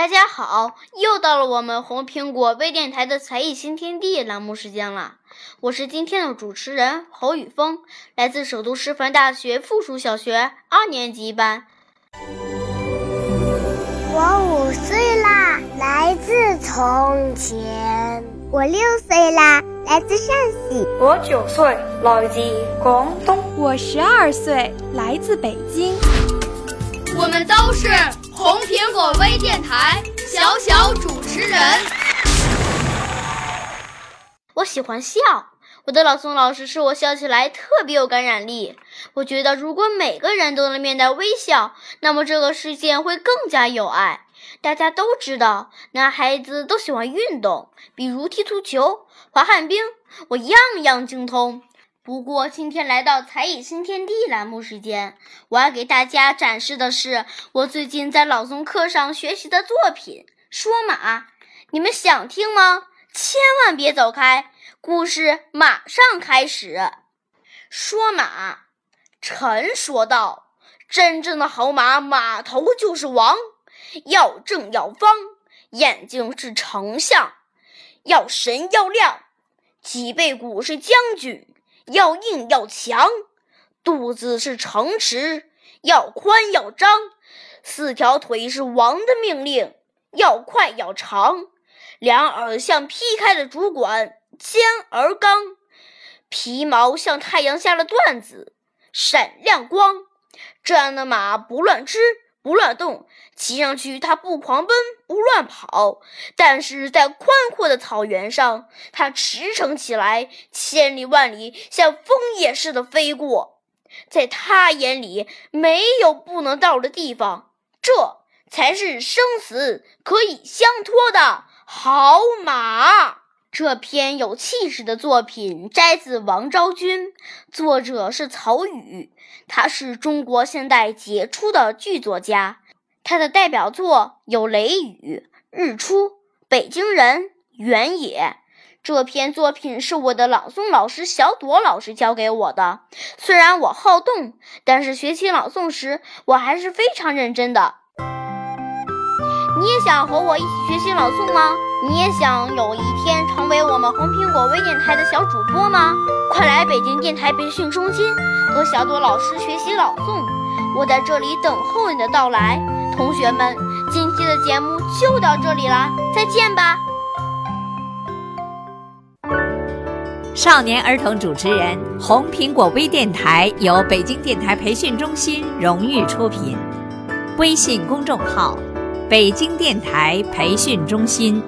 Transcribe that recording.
大家好，又到了我们红苹果微电台的才艺新天地栏目时间了。我是今天的主持人侯宇峰，来自首都师范大学附属小学二年级班。我五岁啦，来自从前。我六岁啦，来自陕西。我九岁，来自广东。我十二岁，来自北京。我们都是红苹果微电台小小主持人。我喜欢笑，我的朗诵老师说我笑起来特别有感染力。我觉得如果每个人都能面带微笑，那么这个世界会更加有爱。大家都知道，男孩子都喜欢运动，比如踢足球、滑旱冰，我样样精通。不过今天来到才艺新天地栏目时间，我要给大家展示的是我最近在朗诵课上学习的作品《说马》，你们想听吗？千万别走开，故事马上开始。说马，臣说道：“真正的好马，马头就是王，要正要方，眼睛是丞相，要神要亮，脊背骨是将军，要硬要强，肚子是城池，要宽要张，四条腿是王的命令，要快要长。”两耳像劈开的竹管，尖而刚；皮毛像太阳下的缎子，闪亮光。这样的马不乱吃，不乱动，骑上去它不狂奔，不乱跑，但是在宽阔的草原上，它驰骋起来，千里万里像风也似的飞过。在他眼里，没有不能到的地方，这才是生死可以相托的。好马，这篇有气势的作品摘自《王昭君》，作者是曹禺，他是中国现代杰出的剧作家。他的代表作有《雷雨》《日出》《北京人》《原野》。这篇作品是我的朗诵老师小朵老师教给我的。虽然我好动，但是学习朗诵时，我还是非常认真的。你也想和我一起学习朗诵吗？你也想有一天成为我们红苹果微电台的小主播吗？快来北京电台培训中心和小朵老师学习朗诵，我在这里等候你的到来。同学们，今天的节目就到这里了，再见吧。少年儿童主持人，红苹果微电台由北京电台培训中心荣誉出品，微信公众号。北京电台培训中心。